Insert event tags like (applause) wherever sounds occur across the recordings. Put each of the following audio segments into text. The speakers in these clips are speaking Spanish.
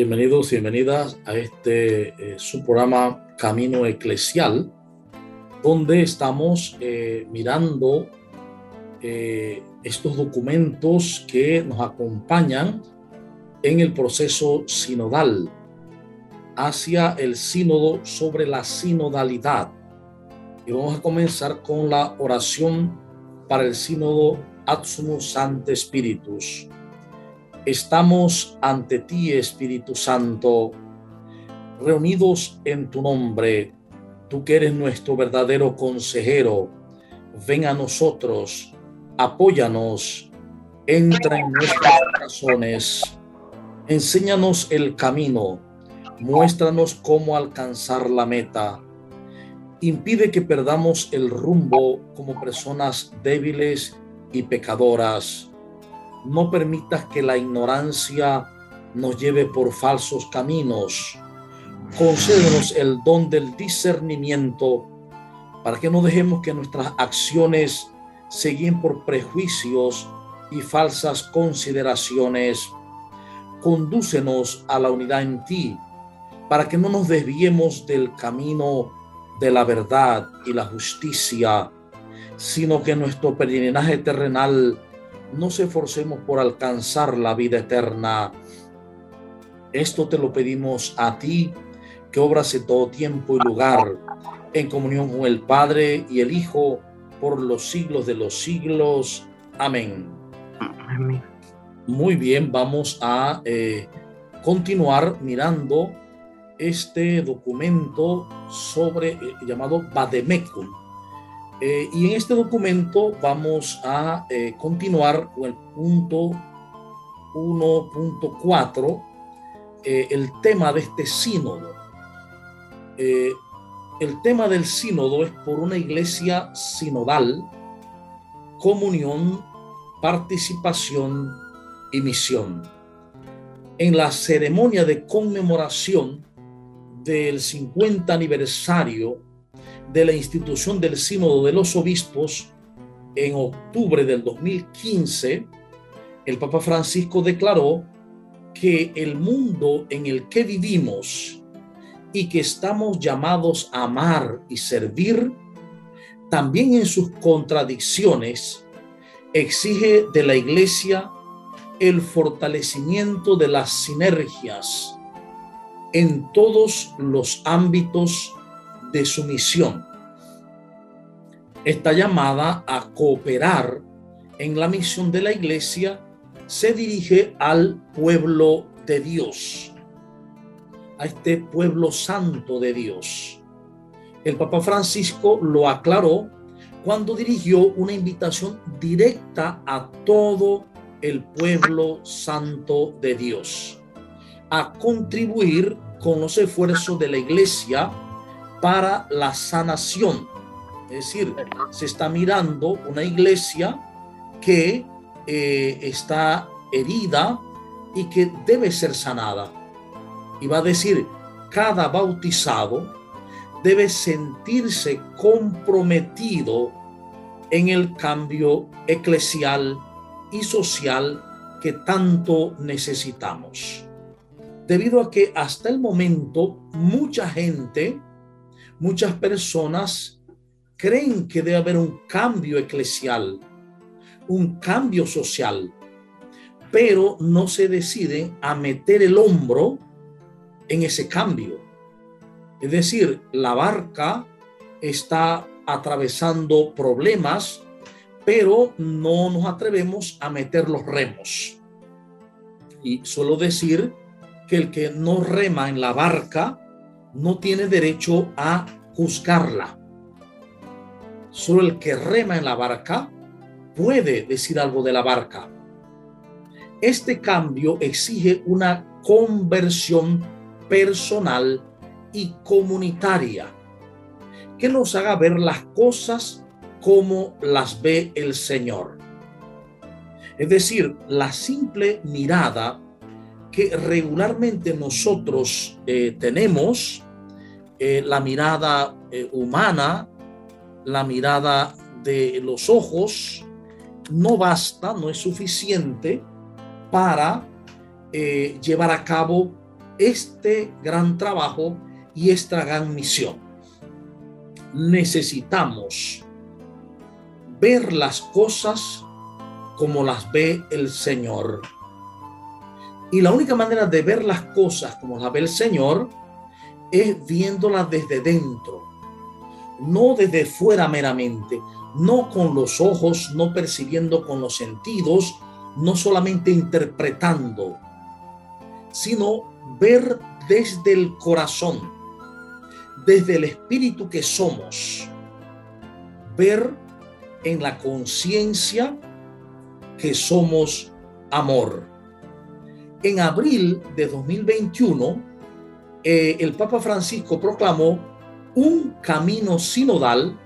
Bienvenidos y bienvenidas a este eh, su programa Camino Eclesial, donde estamos eh, mirando eh, estos documentos que nos acompañan en el proceso sinodal hacia el sínodo sobre la sinodalidad. Y vamos a comenzar con la oración para el sínodo Ad Sante Spiritus Estamos ante ti, Espíritu Santo, reunidos en tu nombre, tú que eres nuestro verdadero consejero. Ven a nosotros, apóyanos, entra en nuestros corazones, enséñanos el camino, muéstranos cómo alcanzar la meta. Impide que perdamos el rumbo como personas débiles y pecadoras no permitas que la ignorancia nos lleve por falsos caminos. Concédenos el don del discernimiento para que no dejemos que nuestras acciones se guíen por prejuicios y falsas consideraciones. Condúcenos a la unidad en ti para que no nos desviemos del camino de la verdad y la justicia, sino que nuestro peregrinaje terrenal no se esforcemos por alcanzar la vida eterna. Esto te lo pedimos a ti, que obras en todo tiempo y lugar, en comunión con el Padre y el Hijo, por los siglos de los siglos. Amén. Muy bien, vamos a eh, continuar mirando este documento sobre eh, llamado Bademecum eh, y en este documento vamos a eh, continuar con el punto 1.4, eh, el tema de este sínodo. el tema del sínodo es por una iglesia sinodal, comunión, participación y misión. En la ceremonia de conmemoración del 50 aniversario de la institución del Sínodo de los Obispos, en octubre del 2015, el Papa Francisco declaró que el mundo en el que vivimos y que estamos llamados a amar y servir, también en sus contradicciones, exige de la Iglesia el fortalecimiento de las sinergias en todos los ámbitos de su misión. Está llamada a cooperar en la misión de la iglesia, se dirige al pueblo de Dios, a este pueblo santo de Dios. El Papa Francisco lo aclaró cuando dirigió una invitación directa a todo el pueblo santo de Dios a contribuir con los esfuerzos de la iglesia para la sanación. Es decir, se está mirando una iglesia que eh, está herida y que debe ser sanada. Y va a decir, cada bautizado debe sentirse comprometido en el cambio eclesial y social que tanto necesitamos. Debido a que hasta el momento mucha gente muchas personas creen que debe haber un cambio eclesial, un cambio social, pero no se deciden a meter el hombro en ese cambio. Es decir, la barca está atravesando problemas, pero no nos atrevemos a meter los remos. Y suelo decir que el que no rema en la barca no tiene derecho a juzgarla. Solo el que rema en la barca puede decir algo de la barca. Este cambio exige una conversión personal y comunitaria que nos haga ver las cosas como las ve el Señor. Es decir, la simple mirada que regularmente nosotros eh, tenemos, eh, la mirada eh, humana, la mirada de los ojos, no basta, no es suficiente para llevar a cabo este gran trabajo y esta gran misión. Necesitamos ver las cosas como las ve el Señor. Y la única manera de ver las cosas como las ve el Señor es viéndolas desde dentro, no desde fuera meramente, no con los ojos, no percibiendo con los sentidos, no solamente interpretando, sino ver desde el corazón, desde el espíritu que somos, ver en la conciencia que somos amor. En abril de 2021, eh, el Papa Francisco proclamó un camino sinodal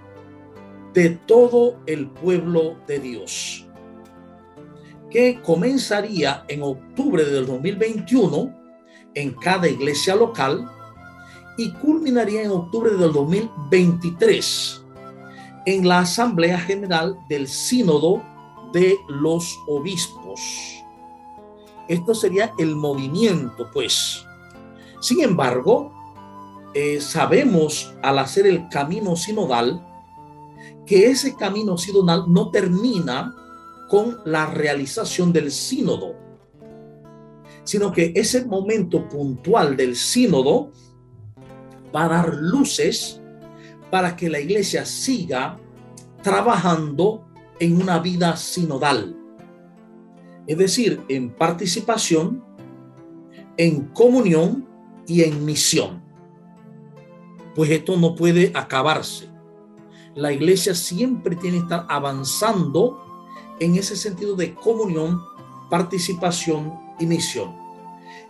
de todo el pueblo de Dios, que comenzaría en octubre del 2021 en cada iglesia local y culminaría en octubre del 2023 en la Asamblea General del Sínodo de los Obispos. Esto sería el movimiento, pues. Sin embargo, eh, sabemos al hacer el camino sinodal que ese camino sinodal no termina con la realización del sínodo, sino que ese momento puntual del sínodo va a dar luces para que la iglesia siga trabajando en una vida sinodal. Es decir, en participación, en comunión y en misión. Pues esto no puede acabarse. La iglesia siempre tiene que estar avanzando en ese sentido de comunión, participación y misión.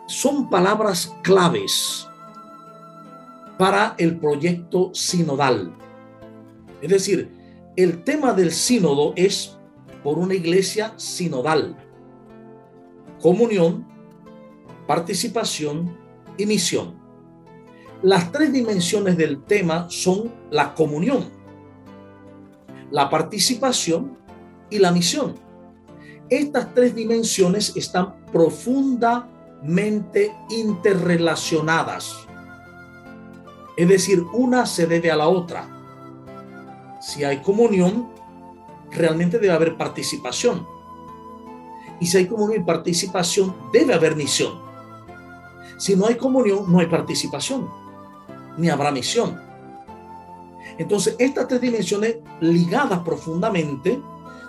Son palabras claves para el proyecto sinodal. Es decir, el tema del sínodo es por una iglesia sinodal. Comunión, participación y misión. Las tres dimensiones del tema son la comunión, la participación y la misión. Estas tres dimensiones están profundamente interrelacionadas. Es decir, una se debe a la otra. Si hay comunión, realmente debe haber participación. Y si hay comunión y participación, debe haber misión. Si no hay comunión, no hay participación, ni habrá misión. Entonces, estas tres dimensiones ligadas profundamente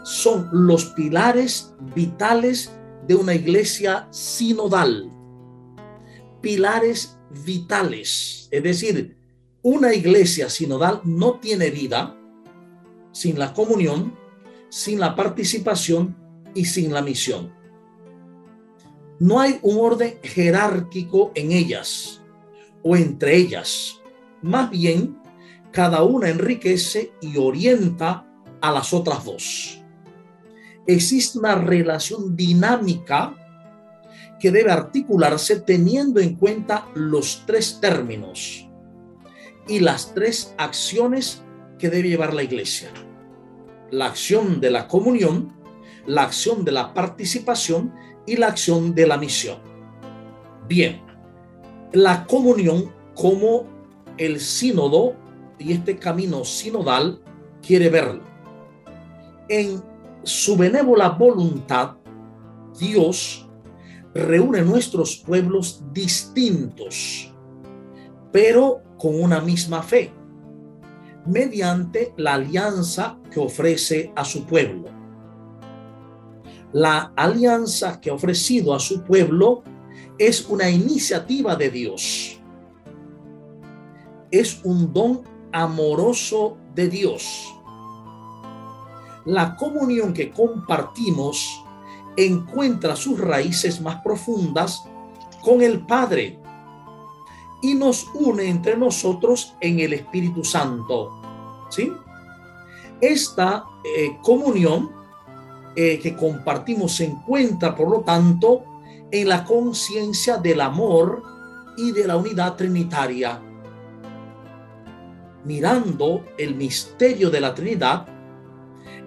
son los pilares vitales de una iglesia sinodal. Pilares vitales. Es decir, una iglesia sinodal no tiene vida sin la comunión, sin la participación y sin la misión. No hay un orden jerárquico en ellas o entre ellas. Más bien, cada una enriquece y orienta a las otras dos existe una relación dinámica que debe articularse teniendo en cuenta los tres términos y las tres acciones que debe llevar la iglesia. La acción de la comunión, la acción de la participación y la acción de la misión. Bien, la comunión como el sínodo y este camino sinodal quiere verlo. En su benévola voluntad, Dios reúne nuestros pueblos distintos, pero con una misma fe, mediante la alianza que ofrece a su pueblo. La alianza que ha ofrecido a su pueblo es una iniciativa de Dios. Es un don amoroso de Dios la comunión que compartimos encuentra sus raíces más profundas con el Padre y nos une entre nosotros en el Espíritu Santo. ¿Sí? Esta eh, comunión eh, que compartimos se encuentra, por lo tanto, en la conciencia del amor y de la unidad trinitaria. Mirando el misterio de la Trinidad,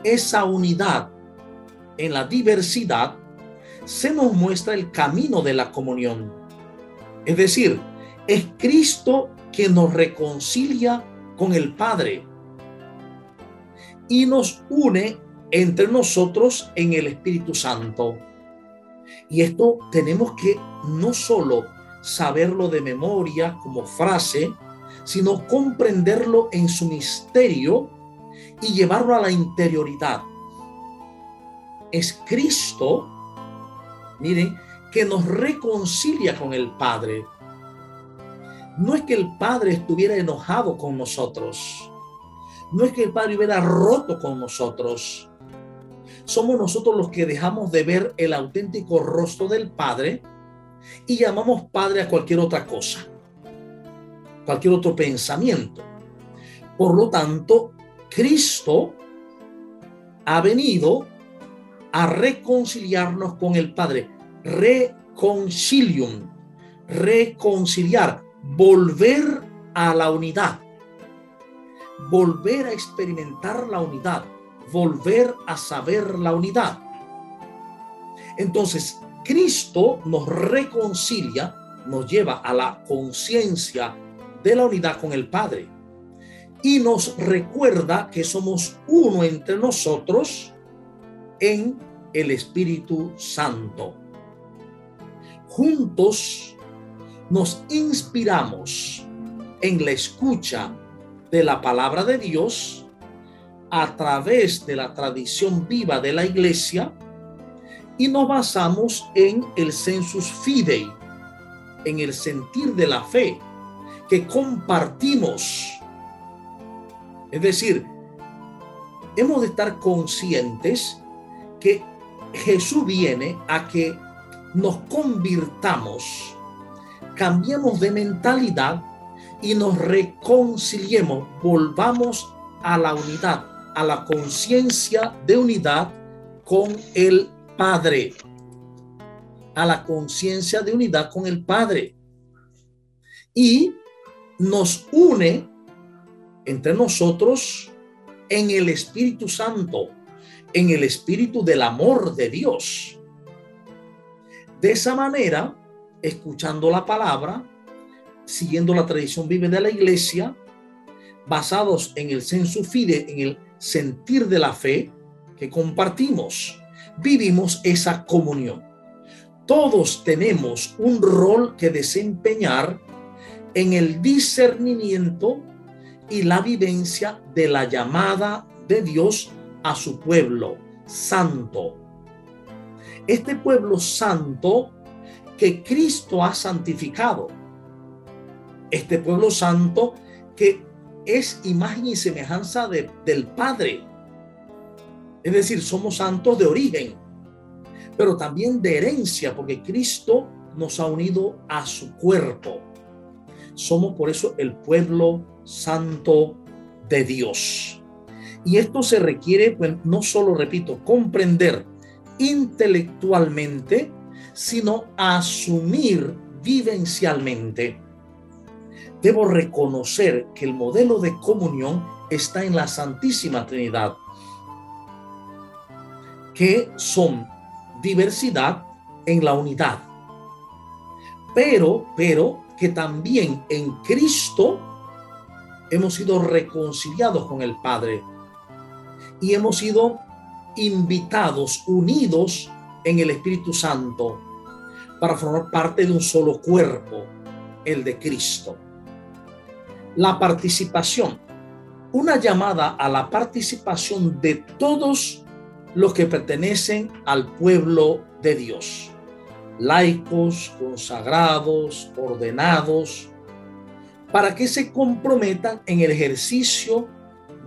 esa unidad en la diversidad, se nos muestra el camino de la comunión. Es decir, es Cristo que nos reconcilia con el Padre y nos une entre nosotros en el Espíritu Santo. Y esto tenemos que no solo saberlo de memoria como frase, sino comprenderlo en su misterio y llevarlo a la interioridad. Es Cristo, miren, que nos reconcilia con el Padre. No es que el Padre estuviera enojado con nosotros. No es que el Padre hubiera roto con nosotros. Somos nosotros los que dejamos de ver el auténtico rostro del Padre y llamamos Padre a cualquier otra cosa, cualquier otro pensamiento. Por lo tanto, Cristo ha venido a reconciliarnos con el Padre. Reconcilium, reconciliar, volver a la unidad, volver a experimentar la unidad, volver a saber la unidad. Entonces, Cristo nos reconcilia, nos lleva a la conciencia de la unidad con el Padre y nos recuerda que somos uno entre nosotros en el Espíritu Santo. Juntos nos inspiramos en la escucha de la palabra de Dios a través de la tradición viva de la iglesia y nos basamos en el sensus fidei, en el sentir de la fe que compartimos. Es decir, hemos de estar conscientes que Jesús viene a que nos convirtamos, cambiemos de mentalidad y nos reconciliemos, volvamos a la unidad, a la conciencia de unidad con el Padre, a la conciencia de unidad con el Padre. Y nos une entre nosotros en el Espíritu Santo, en el Espíritu del amor de Dios. De esa manera, escuchando la palabra, siguiendo la tradición vive de la iglesia, basados en el sensu fide, en el sentir de la fe que compartimos, vivimos esa comunión. Todos tenemos un rol que desempeñar en el discernimiento y la vivencia de la llamada de Dios a su pueblo santo. Este pueblo santo que Cristo ha santificado. Este pueblo santo que es imagen y semejanza del Padre. Es decir, somos santos de origen, pero también de herencia, porque Cristo nos ha unido a su cuerpo. Somos por eso el pueblo santo de Dios. Y esto se requiere, pues, no solo, repito, comprender intelectualmente, sino asumir vivencialmente. Debo reconocer que el modelo de comunión está en la Santísima Trinidad, que son diversidad en la unidad. Pero, pero que también en Cristo hemos sido reconciliados con el Padre y hemos sido invitados, unidos en el Espíritu Santo para formar parte de un solo cuerpo, el de Cristo. La participación, una llamada a la participación de todos los que pertenecen al pueblo de Dios laicos, consagrados, ordenados, para que se comprometan en el ejercicio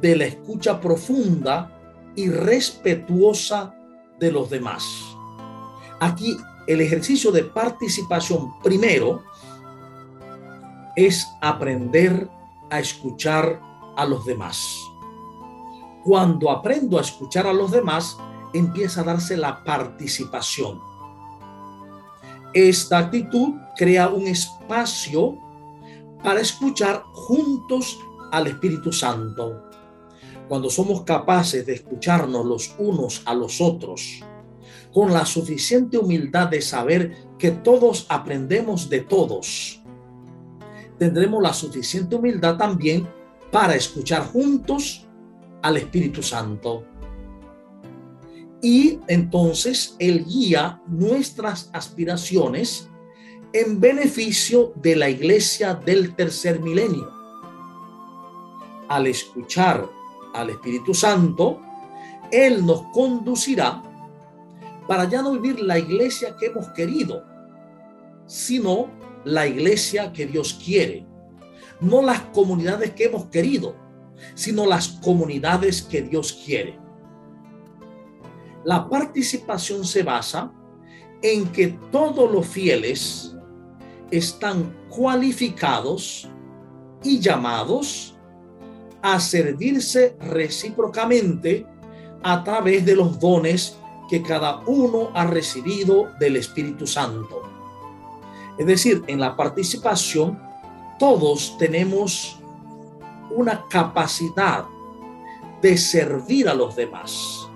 de la escucha profunda y respetuosa de los demás. Aquí el ejercicio de participación primero es aprender a escuchar a los demás. Cuando aprendo a escuchar a los demás, empieza a darse la participación esta actitud crea un espacio para escuchar juntos al Espíritu Santo. Cuando somos capaces de escucharnos los unos a los otros, con la suficiente humildad de saber que todos aprendemos de todos, tendremos la suficiente humildad también para escuchar juntos al Espíritu Santo. Y entonces Él guía nuestras aspiraciones en beneficio de la iglesia del tercer milenio. Al escuchar al Espíritu Santo, Él nos conducirá para ya no vivir la iglesia que hemos querido, sino la iglesia que Dios quiere. No las comunidades que hemos querido, sino las comunidades que Dios quiere. La participación se basa en que todos los fieles están cualificados y llamados a servirse recíprocamente a través de los dones que cada uno ha recibido del Espíritu Santo. Es decir, en la participación todos tenemos una capacidad de servir a los demás,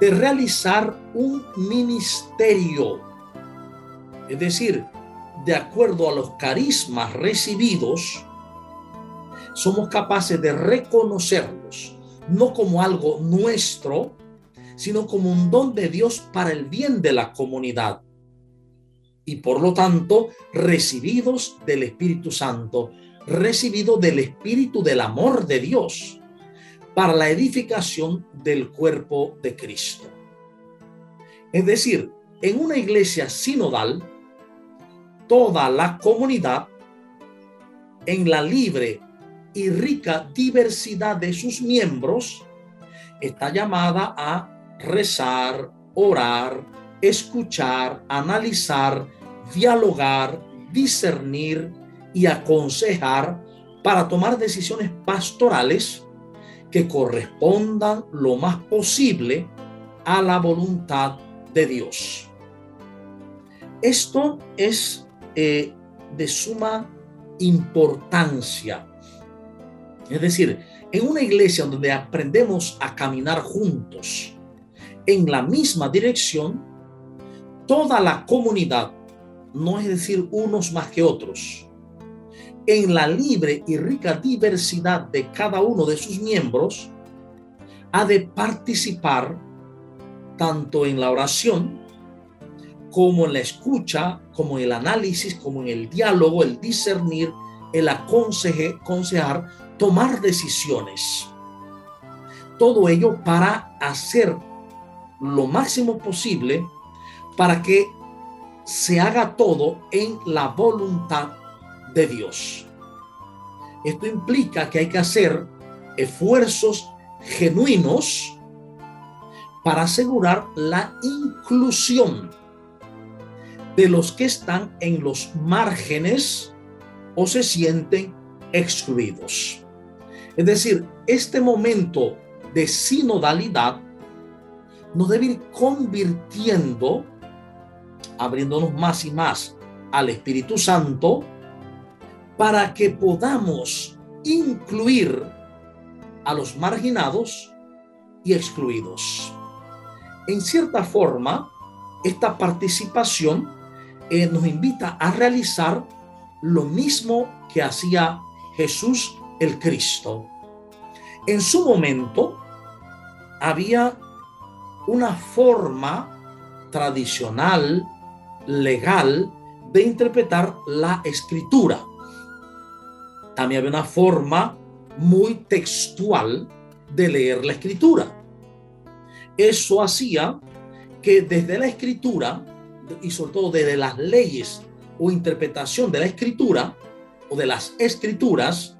de realizar un ministerio, es decir, de acuerdo a los carismas recibidos, somos capaces de reconocerlos, no como algo nuestro, sino como un don de Dios para el bien de la comunidad. Y por lo tanto, recibidos del Espíritu Santo, recibido del Espíritu del amor de Dios para la edificación del cuerpo de Cristo. Es decir, en una iglesia sinodal, toda la comunidad, en la libre y rica diversidad de sus miembros, está llamada a rezar, orar, escuchar, analizar, dialogar, discernir, y aconsejar para tomar decisiones pastorales que correspondan lo más posible a la voluntad de Dios. Esto es eh, de suma importancia. Es decir, en una iglesia donde aprendemos a caminar juntos en la misma dirección, toda la comunidad, no es decir unos más que otros, en la libre y rica diversidad de cada uno de sus miembros, ha de participar tanto en la oración como en la escucha, como en el análisis, como en el diálogo, el discernir, el aconsejar, tomar decisiones. Todo ello para hacer lo máximo posible para que se haga todo en la voluntad de Dios. Esto implica que hay que hacer esfuerzos genuinos para asegurar la inclusión de los que están en los márgenes o se sienten excluidos. Es decir, este momento de sinodalidad nos debe ir convirtiendo, abriéndonos más y más al Espíritu Santo, para que podamos incluir a los marginados y excluidos. En cierta forma, esta participación eh, nos invita a realizar lo mismo que hacía Jesús el Cristo. En su momento había una forma tradicional, legal, de interpretar la escritura también había una forma muy textual de leer la escritura. Eso hacía que desde la escritura y sobre todo desde las leyes o interpretación de la escritura o de las escrituras,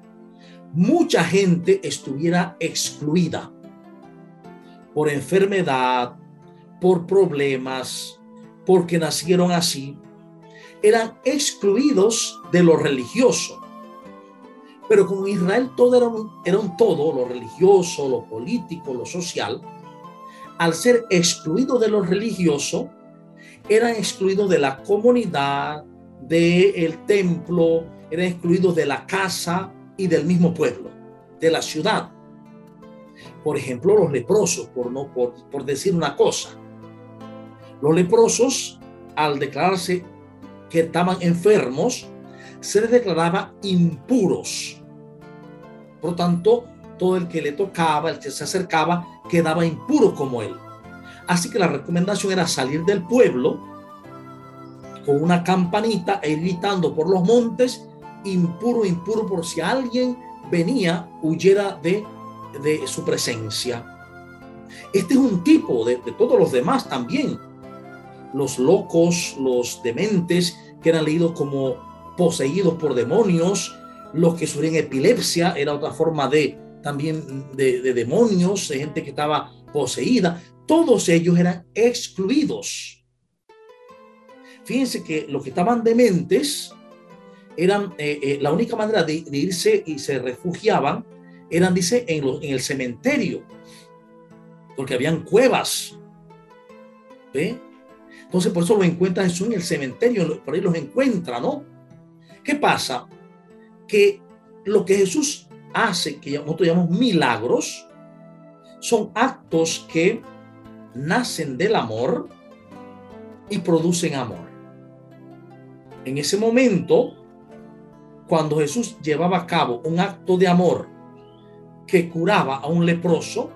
mucha gente estuviera excluida por enfermedad, por problemas, porque nacieron así, eran excluidos de lo religioso. Pero como Israel todo era un, todo, lo religioso, lo político, lo social, al ser excluido de lo religioso, eran excluidos de la comunidad, del templo, eran excluidos de la casa y del mismo pueblo, de la ciudad. Por ejemplo, los leprosos, por, no, por decir una cosa. Los leprosos, al declararse que estaban enfermos, se les declaraba impuros. Por lo tanto, todo el que le tocaba, el que se acercaba, quedaba impuro como él. Así que la recomendación era salir del pueblo con una campanita e ir gritando por los montes, impuro, impuro, por si alguien venía, huyera de, de su presencia. Este es un tipo de, de todos los demás también. Los locos, los dementes, que eran leídos como poseídos por demonios, los que sufrían epilepsia, era otra forma de también de, de demonios, de gente que estaba poseída, todos ellos eran excluidos. Fíjense que los que estaban dementes eran eh, eh, la única manera de, irse y se refugiaban eran, dice, en, en el cementerio, porque habían cuevas. ¿Ve? Entonces, por eso lo encuentran en el cementerio, por ahí los encuentra, ¿no? ¿Qué pasa? Que lo que Jesús hace, que nosotros llamamos milagros, son actos que nacen del amor y producen amor. En ese momento, cuando Jesús llevaba a cabo un acto de amor que curaba a un leproso,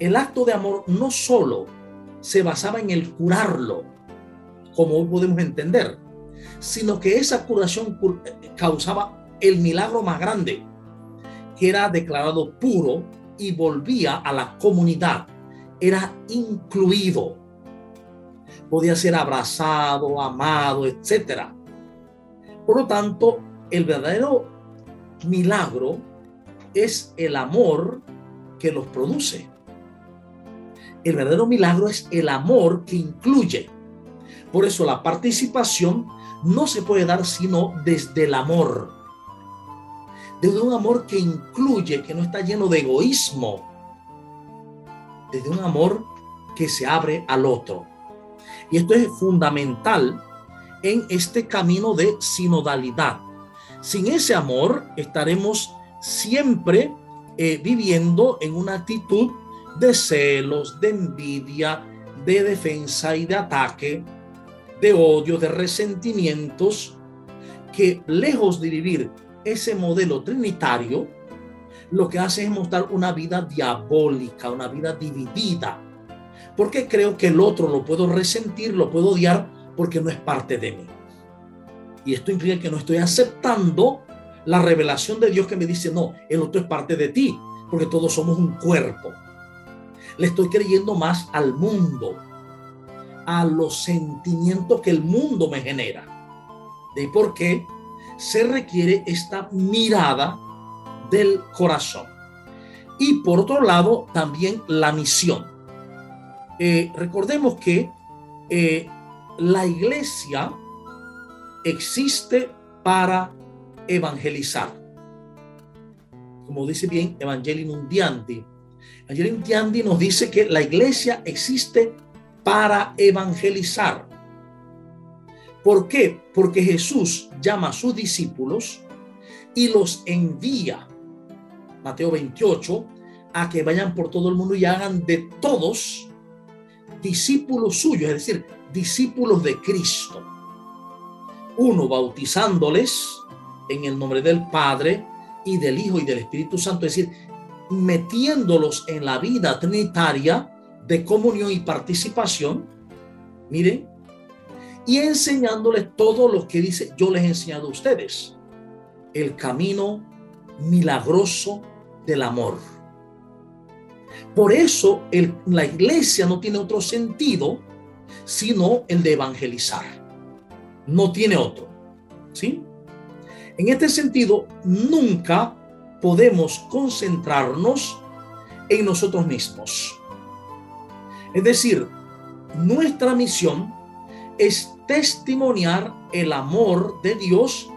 el acto de amor no solo se basaba en el curarlo, como podemos entender, sino que esa curación causaba el milagro más grande, que era declarado puro y volvía a la comunidad, era incluido, podía ser abrazado, amado, etc. Por lo tanto, el verdadero milagro es el amor que los produce. El verdadero milagro es el amor que incluye. Por eso la participación no se puede dar sino desde el amor. Desde un amor que incluye, que no está lleno de egoísmo. Desde un amor que se abre al otro. Y esto es fundamental en este camino de sinodalidad. Sin ese amor estaremos siempre eh, viviendo en una actitud de celos, de envidia, de defensa y de ataque, de odio, de resentimientos, que lejos de vivir ese modelo trinitario, lo que hace es mostrar una vida diabólica, una vida dividida. Porque creo que el otro lo puedo resentir, lo puedo odiar porque no es parte de mí. Y esto implica que no estoy aceptando la revelación de Dios que me dice, no, el otro es parte de ti, porque todos somos un cuerpo. Le estoy creyendo más al mundo, a los sentimientos que el mundo me genera. De por qué se requiere esta mirada del corazón. Y por otro lado, también la misión. Eh, recordemos que eh, la iglesia existe para evangelizar. Como dice bien Evangelium Diandi. Evangelium Diandi nos dice que la iglesia existe para evangelizar. ¿Por qué? Porque Jesús llama a sus discípulos y los envía, Mateo 28, a que vayan por todo el mundo y hagan de todos discípulos suyos, es decir, discípulos de Cristo. Uno, bautizándoles en el nombre del Padre y del Hijo y del Espíritu Santo, es decir, metiéndolos en la vida trinitaria de comunión y participación, miren, y enseñándoles todo lo que dice, yo les he enseñado a ustedes, el camino milagroso del amor. Por eso la iglesia no tiene otro sentido sino el de evangelizar. No tiene otro. ¿Sí? En este sentido, nunca podemos concentrarnos en nosotros mismos. Es decir, nuestra misión es testimoniar el amor de Dios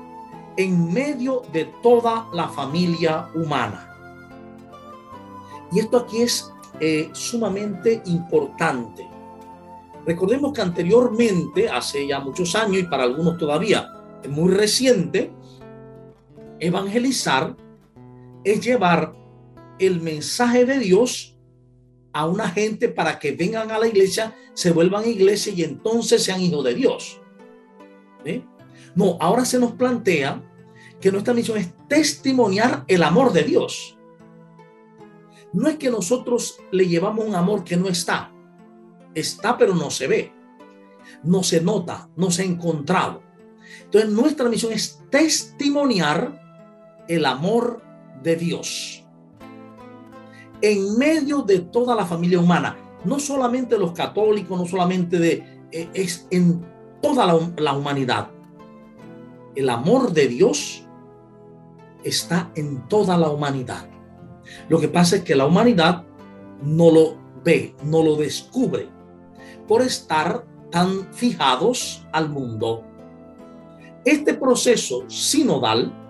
en medio de toda la familia humana. Y esto aquí es eh, sumamente importante. Recordemos que anteriormente, hace ya muchos años y para algunos todavía muy reciente, evangelizar es llevar el mensaje de Dios a una gente para que vengan a la iglesia, se vuelvan iglesia y entonces sean hijos de Dios. No, ahora se nos plantea que nuestra misión es testimoniar el amor de Dios. No es que nosotros le llevamos un amor que no está. Está, pero no se ve. No se nota, no se ha encontrado. Entonces, nuestra misión es testimoniar el amor de Dios en medio de toda la familia humana, no solamente los católicos, no solamente de, eh, es en toda la, humanidad. El amor de Dios está en toda la humanidad. Lo que pasa es que la humanidad no lo ve, no lo descubre, por estar tan fijados al mundo. Este proceso sinodal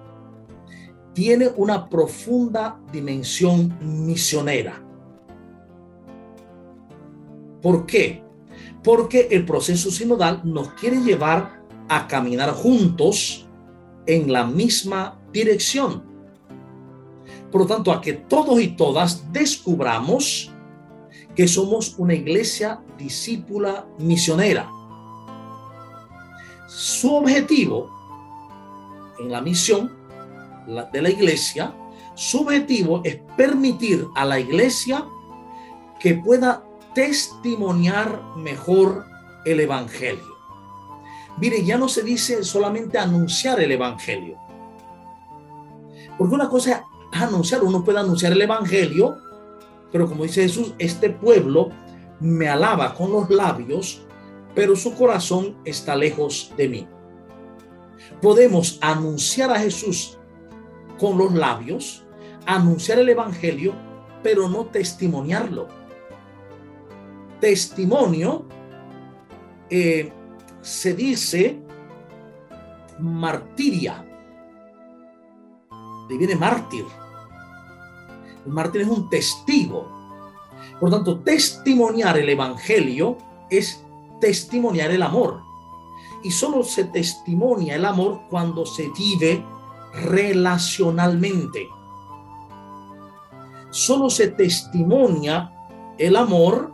tiene una profunda dimensión misionera. ¿Por qué? Porque el proceso sinodal nos quiere llevar a caminar juntos en la misma dirección. Por lo tanto, a que todos y todas descubramos que somos una iglesia discípula misionera. Su objetivo en la misión de la iglesia, su objetivo es permitir a la iglesia que pueda testimoniar mejor el evangelio. Mire, ya no se dice solamente anunciar el evangelio. Porque una cosa es anunciar, uno puede anunciar el evangelio, pero como dice Jesús, este pueblo me alaba con los labios, pero su corazón está lejos de mí. Podemos anunciar a Jesús con los labios, anunciar el Evangelio, pero no testimoniarlo. Testimonio eh, se dice martiria. De viene mártir. El mártir es un testigo. Por tanto, testimoniar el Evangelio es testimoniar el amor. Y solo se testimonia el amor cuando se vive relacionalmente. Solo se testimonia el amor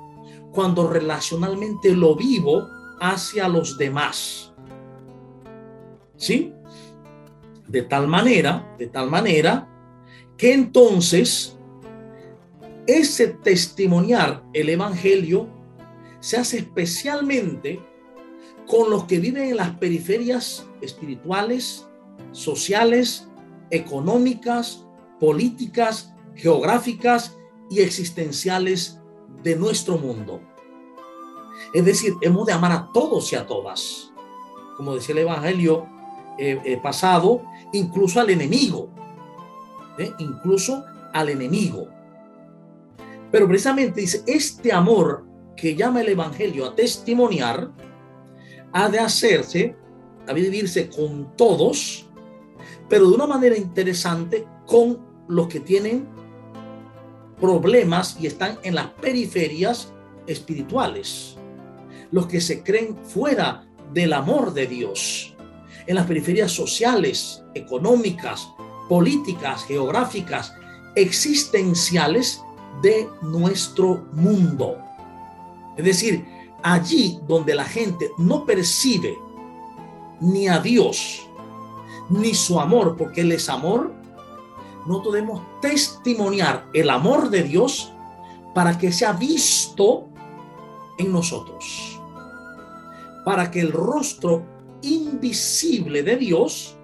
cuando relacionalmente lo vivo hacia los demás. ¿Sí? De tal manera, de tal manera que entonces ese testimoniar el evangelio se hace especialmente con los que viven en las periferias espirituales sociales, económicas, políticas, geográficas y existenciales de nuestro mundo. Es decir, hemos de amar a todos y a todas, como decía el Evangelio eh, eh, pasado, incluso al enemigo, ¿eh? incluso al enemigo. Pero precisamente dice, este amor que llama el Evangelio a testimoniar, ha de hacerse, ha de vivirse con todos, pero de una manera interesante con los que tienen problemas y están en las periferias espirituales, los que se creen fuera del amor de Dios, en las periferias sociales, económicas, políticas, geográficas, existenciales de nuestro mundo. Es decir, allí donde la gente no percibe ni a Dios, ni su amor, porque Él es amor, no podemos testimoniar el amor de Dios para que sea visto en nosotros, para que el rostro invisible de Dios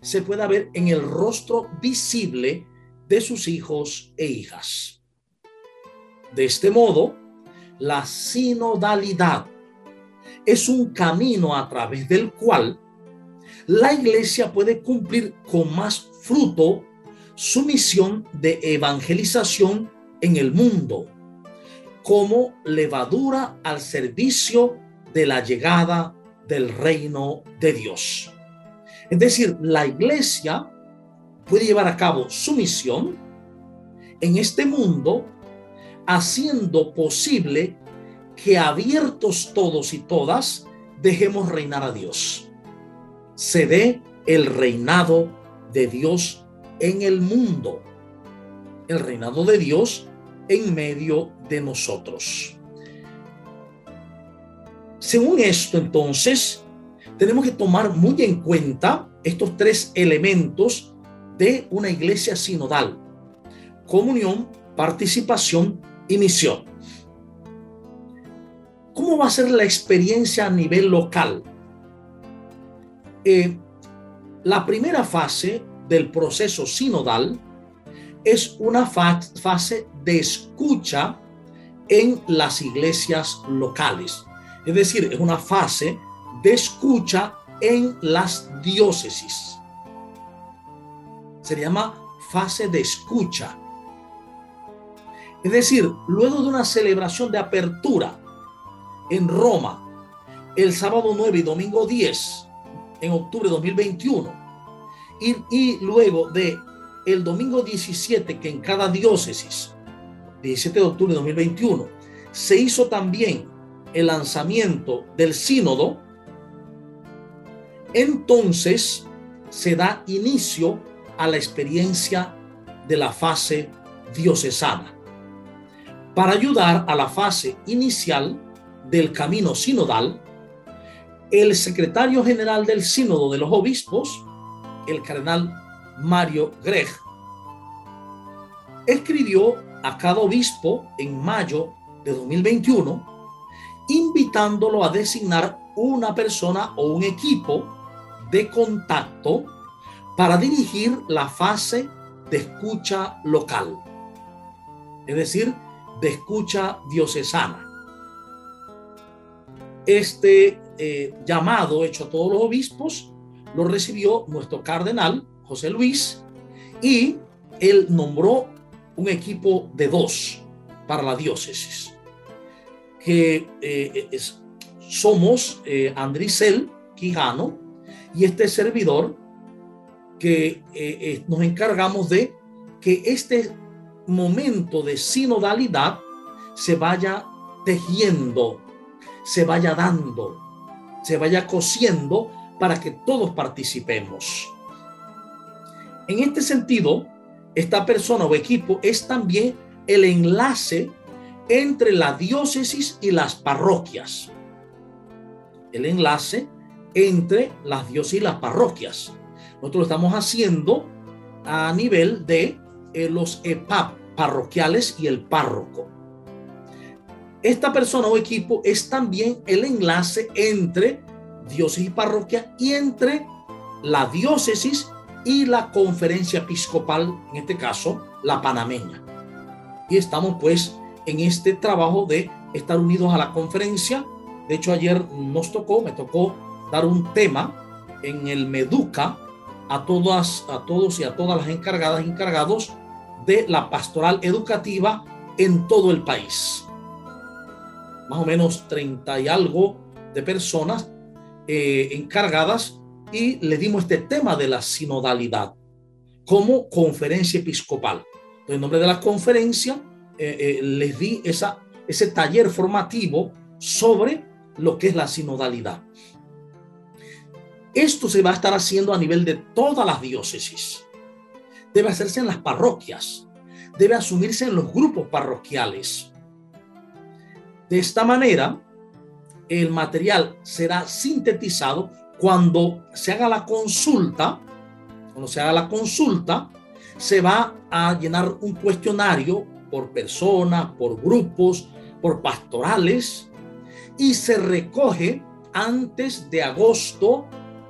se pueda ver en el rostro visible de sus hijos e hijas. De este modo, la sinodalidad es un camino a través del cual la iglesia puede cumplir con más fruto su misión de evangelización en el mundo, como levadura al servicio de la llegada del reino de Dios. Es decir, la iglesia puede llevar a cabo su misión en este mundo, haciendo posible que abiertos todos y todas dejemos reinar a Dios se dé el reinado de Dios en el mundo. El reinado de Dios en medio de nosotros. Según esto, entonces, tenemos que tomar muy en cuenta estos tres elementos de una iglesia sinodal. Comunión, participación y misión. ¿Cómo va a ser la experiencia a nivel local? Eh, la primera fase del proceso sinodal es una fase de escucha en las iglesias locales. Es decir, es una fase de escucha en las diócesis. Se llama fase de escucha. Es decir, luego de una celebración de apertura en Roma, el sábado 9 y domingo 10, en octubre de 2021, y, y luego de el domingo 17, que en cada diócesis, 17 de octubre de 2021, se hizo también el lanzamiento del sínodo, entonces se da inicio a la experiencia de la fase diocesana. Para ayudar a la fase inicial del camino sinodal, el secretario general del sínodo de los obispos, el cardenal Mario Greg, escribió a cada obispo en mayo de 2021, invitándolo a designar una persona o un equipo de contacto para dirigir la fase de escucha local, es decir, de escucha diocesana. Este eh, llamado hecho a todos los obispos lo recibió nuestro cardenal José Luis, y él nombró un equipo de dos para la diócesis, que eh, somos eh, Andricel Quijano y este servidor que eh, nos encargamos de que este momento de sinodalidad se vaya tejiendo, se vaya dando, se vaya cosiendo para que todos participemos. En este sentido, esta persona o equipo es también el enlace entre la diócesis y las parroquias. El enlace entre las diócesis y las parroquias. Nosotros lo estamos haciendo a nivel de eh, los EPAP parroquiales y el párroco. Esta persona o equipo es también el enlace entre diócesis y parroquia y entre la diócesis y la conferencia episcopal, en este caso, la panameña. Y estamos pues en este trabajo de estar unidos a la conferencia. De hecho, ayer nos tocó, me tocó dar un tema en el Meduca a todas, a todos y a todas las encargadas, encargados de la pastoral educativa en todo el país. Más o menos 30 y algo de personas eh, encargadas y le dimos este tema de la sinodalidad como conferencia episcopal. En nombre de la conferencia eh, eh, les di esa, ese taller formativo sobre lo que es la sinodalidad. Esto se va a estar haciendo a nivel de todas las diócesis. Debe hacerse en las parroquias. Debe asumirse en los grupos parroquiales. De esta manera, el material será sintetizado cuando se haga la consulta, cuando se haga la consulta, se va a llenar un cuestionario por personas, por grupos, por pastorales y se recoge antes de agosto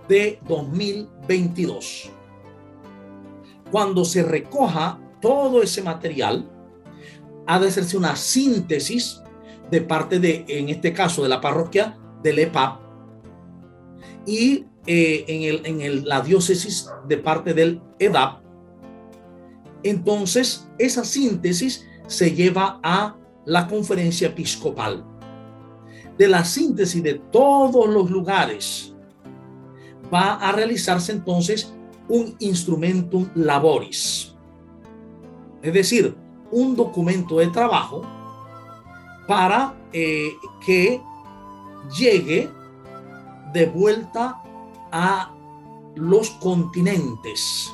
de 2022. Cuando se recoja todo ese material, ha de hacerse una síntesis de parte de, en este caso, de la parroquia del EPAP y eh, en, el, en el, la diócesis de parte del EDAP. Entonces, esa síntesis se lleva a la conferencia episcopal. De la síntesis de todos los lugares va a realizarse entonces un instrumentum laboris. Es decir, un documento de trabajo para eh, que llegue de vuelta a los continentes.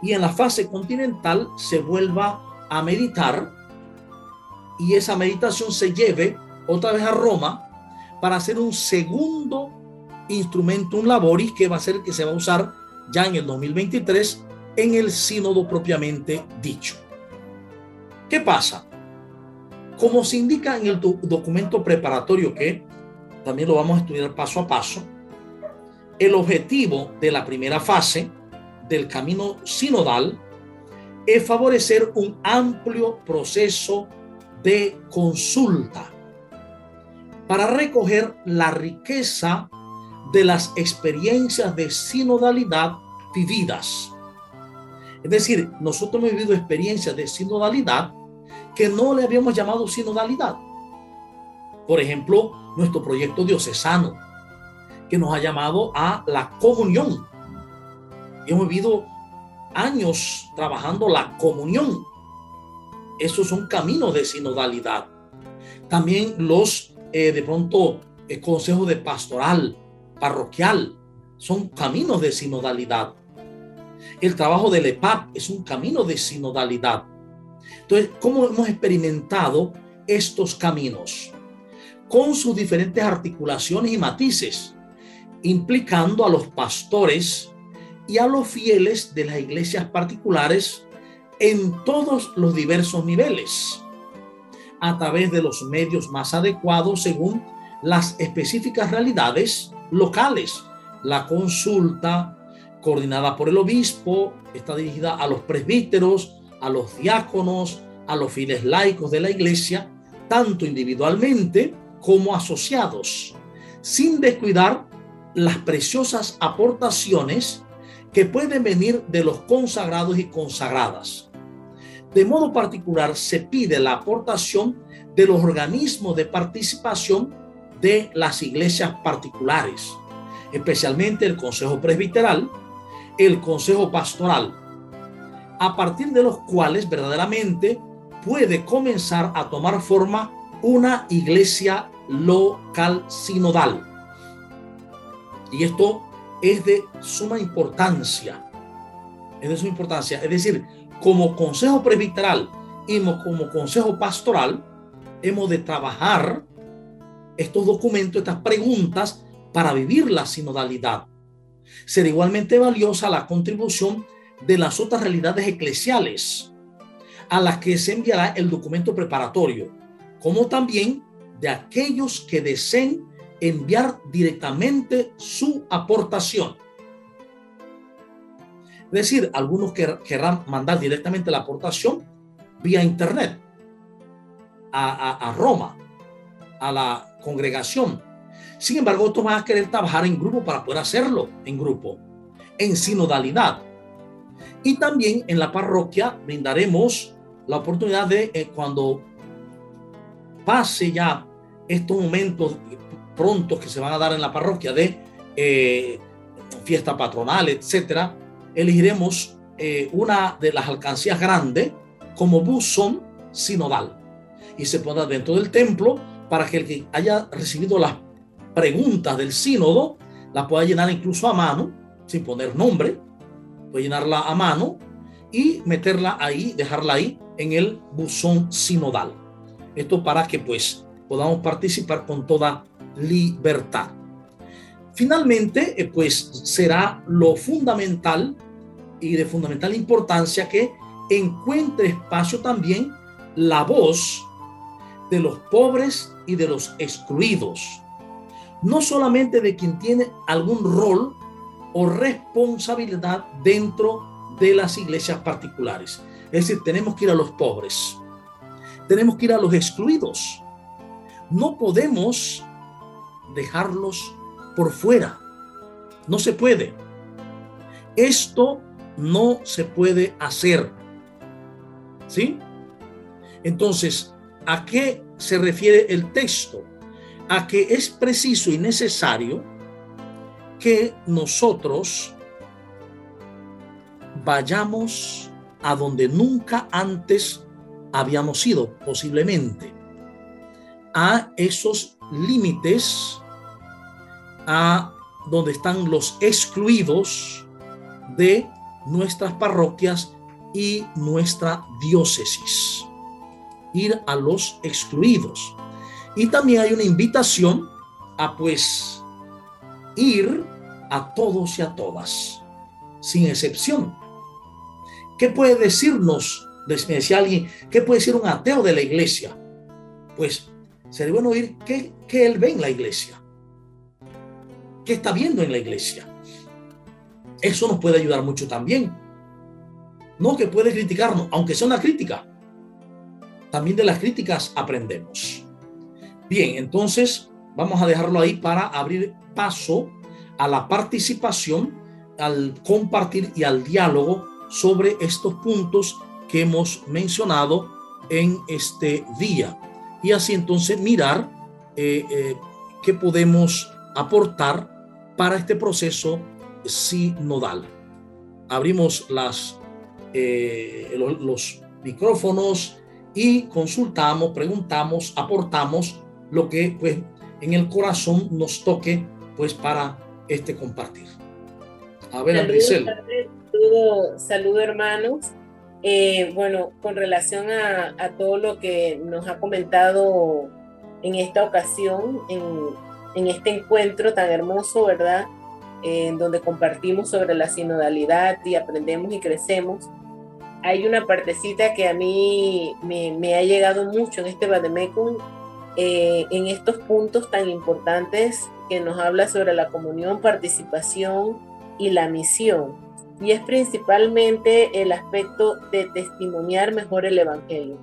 Y en la fase continental se vuelva a meditar y esa meditación se lleve otra vez a Roma para hacer un segundo instrumento, un laboris que va a ser el que se va a usar ya en el 2023 en el sínodo propiamente dicho. ¿Qué pasa? Como se indica en el documento preparatorio que también lo vamos a estudiar paso a paso, el objetivo de la primera fase del camino sinodal es favorecer un amplio proceso de consulta para recoger la riqueza de las experiencias de sinodalidad vividas. Es decir, nosotros hemos vivido experiencias de sinodalidad que no le habíamos llamado sinodalidad. Por ejemplo, nuestro proyecto diocesano, que nos ha llamado a la comunión. hemos vivido años trabajando la comunión. Esos son caminos de sinodalidad. También los, eh, de pronto, el consejo de pastoral, parroquial, son caminos de sinodalidad. El trabajo del EPAP es un camino de sinodalidad. Entonces, ¿cómo hemos experimentado estos caminos? Con sus diferentes articulaciones y matices, implicando a los pastores y a los fieles de las iglesias particulares en todos los diversos niveles, a través de los medios más adecuados según las específicas realidades locales. La consulta, coordinada por el obispo, está dirigida a los presbíteros, a los diáconos, a los fieles laicos de la iglesia, tanto individualmente como asociados, sin descuidar las preciosas aportaciones que pueden venir de los consagrados y consagradas. De modo particular, se pide la aportación de los organismos de participación de las iglesias particulares, especialmente el Consejo Presbiteral, el Consejo Pastoral, a partir de los cuales verdaderamente puede comenzar a tomar forma una iglesia local sinodal. Y esto es de suma importancia. Es de suma importancia. Es decir, como consejo presbiteral y como consejo pastoral, hemos de trabajar estos documentos, estas preguntas para vivir la sinodalidad. Será igualmente valiosa la contribución de las otras realidades eclesiales a las que se enviará el documento preparatorio, como también de aquellos que deseen enviar directamente su aportación. Es decir, algunos querrán mandar directamente la aportación vía internet a, Roma, a la congregación. Sin embargo, otros van a querer trabajar en grupo para poder hacerlo en grupo, en sinodalidad. Y también en la parroquia brindaremos la oportunidad de eh, cuando pase ya estos momentos prontos que se van a dar en la parroquia de eh, fiesta patronal, etcétera, elegiremos eh, una de las alcancías grandes como buzón sinodal. Y se pondrá dentro del templo para que el que haya recibido las preguntas del sínodo la pueda llenar incluso a mano, sin poner nombre, puede llenarla a mano y meterla ahí, dejarla ahí en el buzón sinodal. Esto para que pues podamos participar con toda libertad. Finalmente, eh, pues será lo fundamental y de fundamental importancia que encuentre espacio también la voz de los pobres y de los excluidos, no solamente de quien tiene algún rol o responsabilidad dentro de las iglesias particulares. Es decir, tenemos que ir a los pobres, tenemos que ir a los excluidos. No podemos dejarlos por fuera. No se puede. Esto no se puede hacer. ¿Sí? Entonces, ¿a qué se refiere el texto? A que es preciso y necesario que nosotros vayamos a donde nunca antes habíamos ido, posiblemente, a esos límites a donde están los excluidos de nuestras parroquias y nuestra diócesis. ir a los excluidos. Y también hay una invitación a pues ir a todos y a todas, sin excepción. ¿Qué puede decirnos, decía alguien, qué puede decir un ateo de la iglesia? Pues sería bueno oír qué, qué él ve en la iglesia, qué está viendo en la iglesia. Eso nos puede ayudar mucho también. No que puede criticarnos, aunque sea una crítica. También de las críticas aprendemos. Bien, entonces vamos a dejarlo ahí para abrir paso a la participación, al compartir y al diálogo sobre estos puntos que hemos mencionado en este día. Y así entonces mirar eh, eh, qué podemos aportar para este proceso sinodal. Abrimos eh, los, los micrófonos y consultamos, preguntamos, aportamos lo que pues en el corazón nos toque pues para este compartir. A ver, Andricel. Saludo, hermanos. Eh, bueno, con relación a, todo lo que nos ha comentado en esta ocasión, en, en este encuentro tan hermoso, ¿verdad? en donde compartimos sobre la sinodalidad y aprendemos y crecemos. Hay una partecita que a mí me, me ha llegado mucho en este Bademecum, eh, en estos puntos tan importantes que nos habla sobre la comunión, participación y la misión. Y es principalmente el aspecto de testimoniar mejor el Evangelio.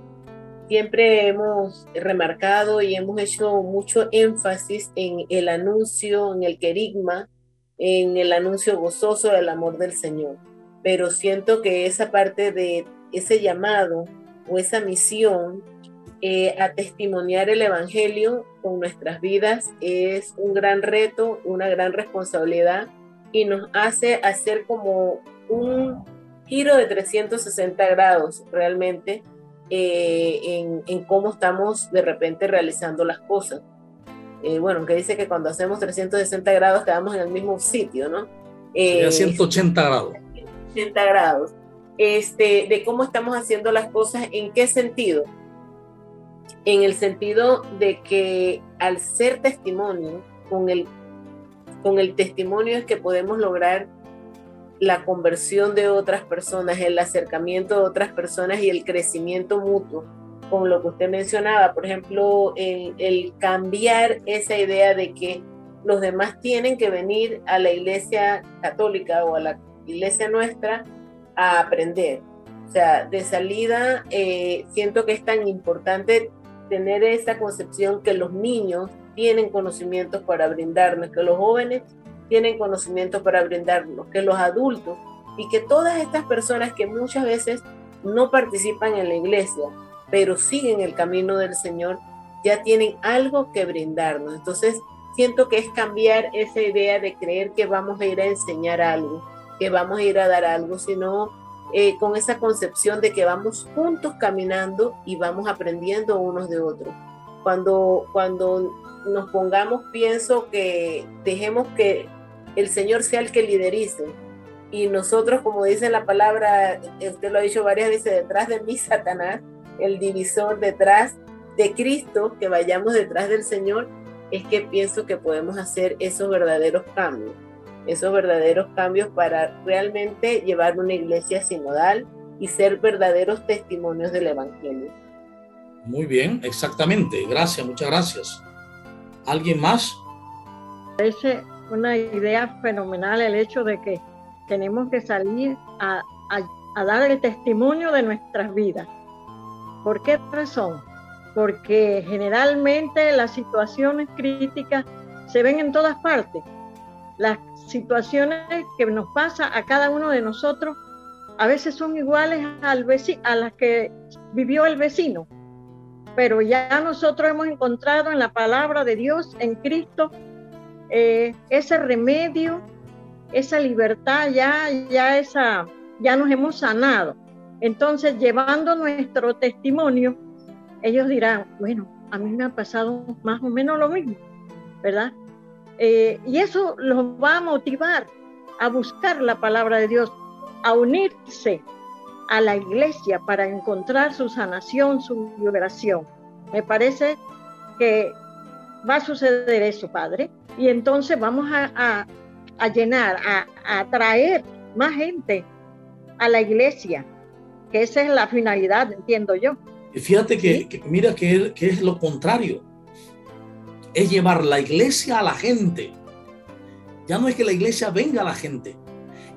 Siempre hemos remarcado y hemos hecho mucho énfasis en el anuncio, en el querigma, en el anuncio gozoso del amor del Señor. Pero siento que esa parte de ese llamado o esa misión eh, a testimoniar el Evangelio con nuestras vidas es un gran reto, una gran responsabilidad y nos hace hacer como un giro de 360 grados realmente eh, en, cómo estamos de repente realizando las cosas. Eh, bueno, que dice que cuando hacemos 360 grados quedamos en el mismo sitio, ¿no? 180 grados. 180 grados. Este, de cómo estamos haciendo las cosas, en qué sentido en el sentido de que al ser testimonio, con el, con el testimonio es que podemos lograr la conversión de otras personas, el acercamiento de otras personas y el crecimiento mutuo, con lo que usted mencionaba, por ejemplo, el, el cambiar esa idea de que los demás tienen que venir a la iglesia católica o a la iglesia nuestra a aprender. Sea, de salida, eh, siento que es tan importante tener esa concepción que los niños tienen conocimientos para brindarnos, que los jóvenes tienen conocimientos para brindarnos, que los adultos y que todas estas personas que muchas veces no participan en la iglesia, pero siguen el camino del Señor, ya tienen algo que brindarnos. Entonces, siento que es cambiar esa idea de creer que vamos a ir a enseñar algo, que vamos a ir a dar algo, sino eh, con esa concepción de que vamos juntos caminando y vamos aprendiendo unos de otros. Cuando, cuando nos pongamos, pienso que dejemos que el Señor sea el que liderice y nosotros, como dice la palabra, usted lo ha dicho varias veces, detrás de mí, (laughs) Satanás, el divisor, detrás de Cristo, que vayamos detrás del Señor, es que pienso que podemos hacer esos verdaderos cambios esos verdaderos cambios para realmente llevar una iglesia sinodal y ser verdaderos testimonios del Evangelio. Muy bien, exactamente. Gracias, muchas gracias. ¿Alguien más? Es una idea fenomenal el hecho de que tenemos que salir a, a dar el testimonio de nuestras vidas. ¿Por qué razón? Porque generalmente las situaciones críticas se ven en todas partes. Las situaciones que nos pasa a cada uno de nosotros a veces son iguales al a las que vivió el vecino, pero ya nosotros hemos encontrado en la palabra de Dios, en Cristo, eh, ese remedio, esa libertad, ya, ya, esa, ya nos hemos sanado. Entonces, llevando nuestro testimonio, ellos dirán, bueno, a mí me ha pasado más o menos lo mismo, ¿verdad? Eh, y eso los va a motivar a buscar la palabra de Dios, a unirse a la iglesia para encontrar su sanación, su liberación. Me parece que va a suceder eso, Padre. Y entonces vamos a, llenar, a, atraer más gente a la iglesia, que esa es la finalidad, entiendo yo. Y fíjate que, mira que, que es lo contrario, es llevar la iglesia a la gente. Ya no es que la iglesia venga a la gente,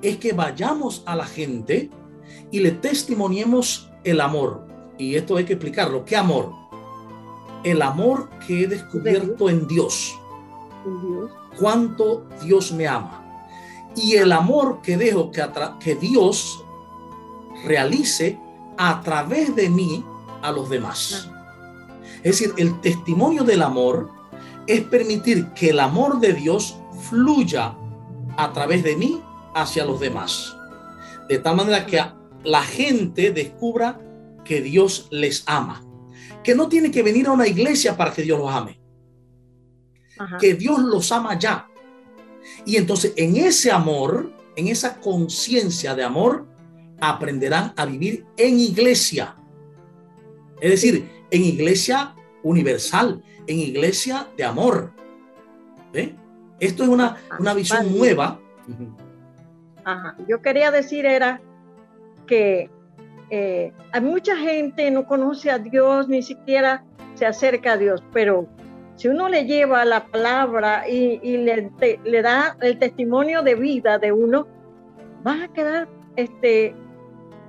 es que vayamos a la gente y le testimoniemos el amor. Y esto hay que explicarlo. ¿Qué amor? El amor que he descubierto en Dios. Cuánto Dios me ama. Y el amor que dejo que, que Dios realice a través de mí a los demás. Es decir, el testimonio del amor es permitir que el amor de Dios fluya a través de mí hacia los demás. De tal manera que la gente descubra que Dios les ama. Que no tiene que venir a una iglesia para que Dios los ame. Que Dios los ama ya. Y entonces en ese amor, en esa conciencia de amor, aprenderán a vivir en iglesia. Es decir, en iglesia universal, en iglesia de amor. Esto es una, una visión nueva. Yo quería decir era que eh, hay mucha gente no conoce a Dios, ni siquiera se acerca a Dios, pero si uno le lleva la palabra y, le, le, da el testimonio de vida de uno, va a quedar este,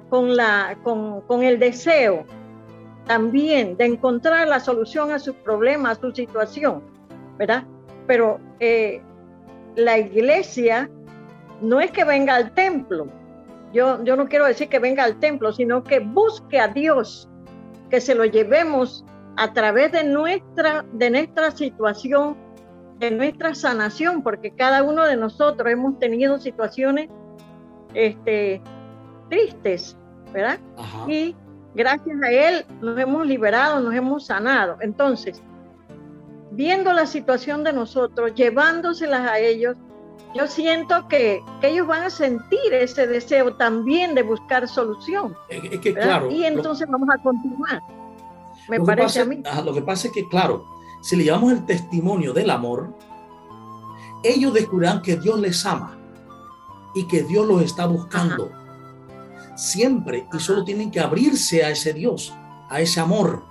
con, la, con, con el deseo también de encontrar la solución a sus problemas, a su situación, ¿verdad? Pero eh, la iglesia no es que venga al templo. Yo, yo no quiero decir que venga al templo, sino que busque a Dios, que se lo llevemos a través de nuestra, de nuestra situación, de nuestra sanación, porque cada uno de nosotros hemos tenido situaciones este, tristes, ¿verdad? Y gracias a Él nos hemos liberado, nos hemos sanado. Entonces, viendo la situación de nosotros, llevándoselas a ellos, yo siento que, ellos van a sentir ese deseo también de buscar solución. Es que, claro, y entonces vamos a continuar. Me parece a mí. lo que pasa es que, claro, si le llevamos el testimonio del amor, ellos descubrirán que Dios les ama y que Dios los está buscando siempre y solo tienen que abrirse a ese Dios, a ese amor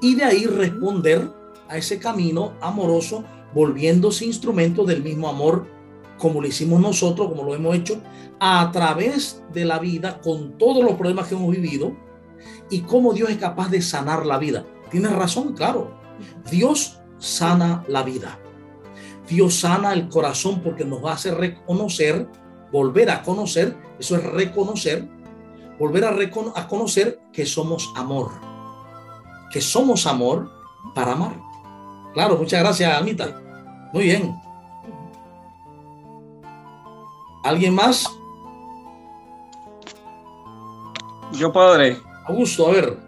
y de ahí responder a ese camino amoroso, volviéndose instrumento del mismo amor como lo hicimos nosotros, como lo hemos hecho, a través de la vida con todos los problemas que hemos vivido y cómo Dios es capaz de sanar la vida. Tienes razón, claro. Dios sana la vida. Dios sana el corazón porque nos va a hacer reconocer, volver a conocer, eso es reconocer volver a, conocer que somos amor, que somos amor para amar. Claro, muchas gracias, Anita. Muy bien. ¿Alguien más? Yo, padre. Augusto, a ver.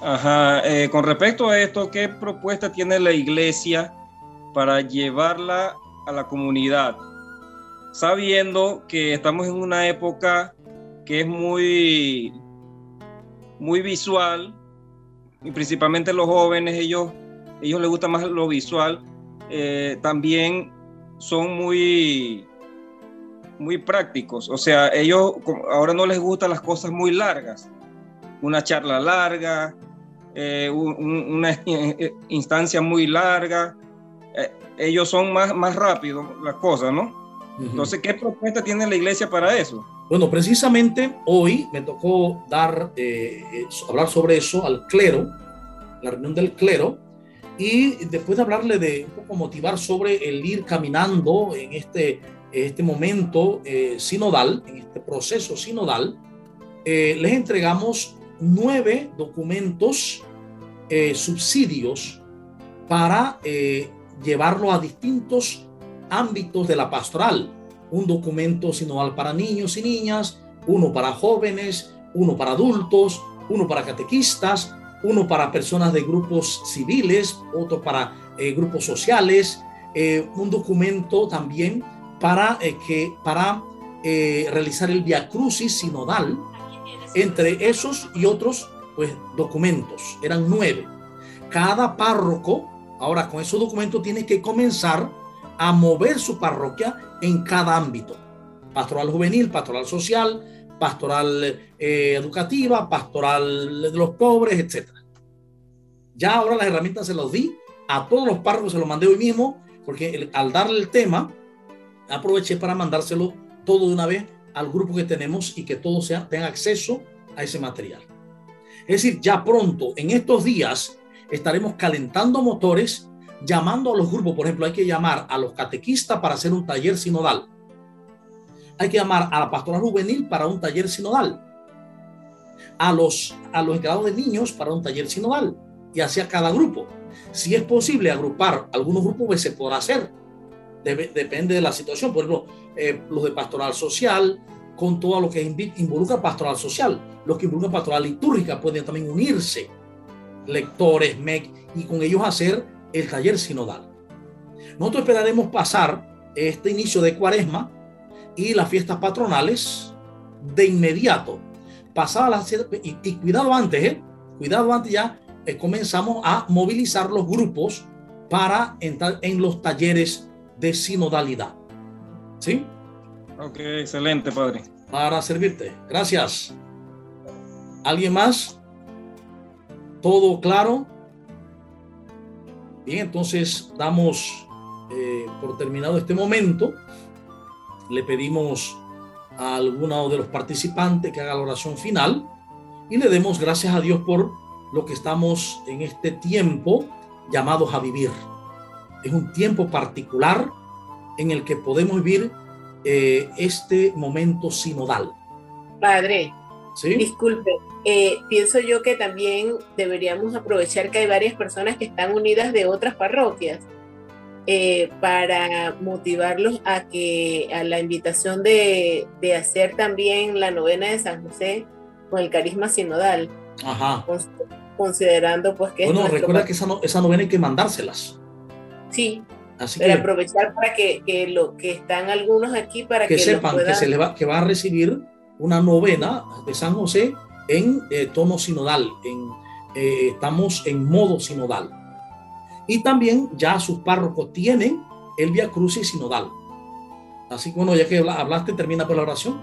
Ajá, eh, con respecto a esto, ¿qué propuesta tiene la iglesia para llevarla a la comunidad? Sabiendo que estamos en una época que es muy, muy visual, y principalmente los jóvenes, ellos, ellos les gusta más lo visual, eh, también son muy, muy prácticos. O sea, ellos ahora no les gustan las cosas muy largas. Una charla larga, eh, una (laughs) instancia muy larga. Eh, ellos son más, más rápidos las cosas, ¿no? Entonces, ¿qué propuesta tiene la iglesia para eso? Bueno, precisamente hoy me tocó dar, eh, eh, hablar sobre eso al clero, la reunión del clero, y después de hablarle de un poco motivar sobre el ir caminando en este, este momento eh, sinodal, en este proceso sinodal, les entregamos nueve documentos, subsidios, para llevarlo a distintos ámbitos de la pastoral. Un documento sinodal para niños y niñas, uno para jóvenes, uno para adultos, uno para catequistas, uno para personas de grupos civiles, otro para eh, grupos sociales, eh, un documento también para, eh, que, para realizar el Via Crucis sinodal. Entre esos y otros, pues documentos, eran nueve. Cada párroco, ahora con esos documentos, tiene que comenzar a mover su parroquia en cada ámbito. Pastoral juvenil, pastoral social, pastoral eh, educativa, pastoral de los pobres, etc. Ya ahora las herramientas se las di a todos los párrocos, se los mandé hoy mismo, porque al darle el tema, aproveché para mandárselo todo de una vez al grupo que tenemos y que todos sea, tengan acceso a ese material. Es decir, ya pronto, en estos días, estaremos calentando motores, llamando a los grupos. Por ejemplo, hay que llamar a los catequistas para hacer un taller sinodal. Hay que llamar a la pastora juvenil para un taller sinodal. A los, a los encargados de niños para un taller sinodal. Y así a cada grupo. Si es posible agrupar algunos grupos, pues se podrá hacer depende de la situación. Por ejemplo, eh, los de pastoral social, con todo lo que involucra pastoral social. Los que involucran pastoral litúrgica pueden también unirse, lectores, MEC, y con ellos hacer el taller sinodal. Nosotros esperaremos pasar este inicio de cuaresma y las fiestas patronales de inmediato. Pasada las y, y cuidado antes, ¿eh? cuidado antes ya, eh, comenzamos a movilizar los grupos para entrar en los talleres de sinodalidad. ¿Sí? Ok, excelente, padre. Para servirte. Gracias. ¿Alguien más? ¿Todo claro? Bien, entonces damos eh, por terminado este momento. Le pedimos a alguno de los participantes que haga la oración final y le demos gracias a Dios por lo que estamos en este tiempo llamados a vivir es un tiempo particular en el que podemos vivir eh, este momento sinodal. Padre, ¿Sí? disculpe, eh, pienso yo que también deberíamos aprovechar que hay varias personas que están unidas de otras parroquias eh, para motivarlos a que a la invitación de, de, hacer también la novena de San José con el carisma sinodal. Ajá. Considerando pues que... Bueno, recuerda que esa, esa novena hay que mandárselas. Sí, Así pero aprovechar para que, que, lo que están algunos aquí para que, sepan que se le va que va a recibir una novena de San José en eh, sinodal, en, eh, estamos en modo sinodal. Y también ya sus párrocos tienen el Via Crucis sinodal. Así que bueno, ya que hablaste, termina por la oración.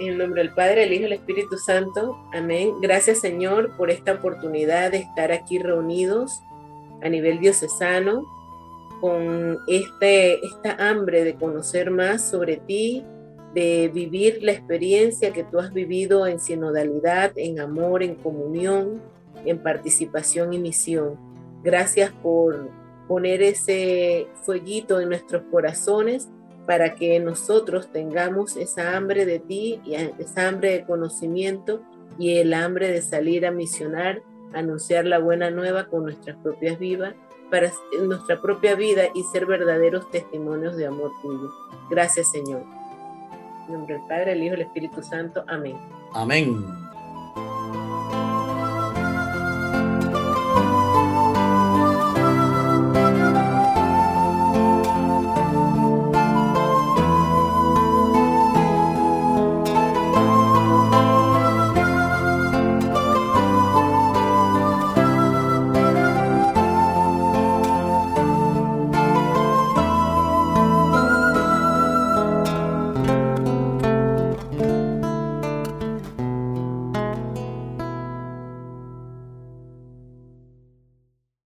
En nombre del Padre, el Hijo y el Espíritu Santo. Amén. Gracias Señor por esta oportunidad de estar aquí reunidos a nivel diocesano con este, esta hambre de conocer más sobre ti, de vivir la experiencia que tú has vivido en sinodalidad, en amor, en comunión, en participación y misión. Gracias por poner ese fueguito en nuestros corazones para que nosotros tengamos esa hambre de ti y esa hambre de conocimiento y el hambre de salir a misionar, anunciar la buena nueva con nuestras propias vidas para nuestra propia vida y ser verdaderos testimonios de amor tuyo. Gracias, Señor. En nombre del Padre, el Hijo y el Espíritu Santo. Amén. Amén.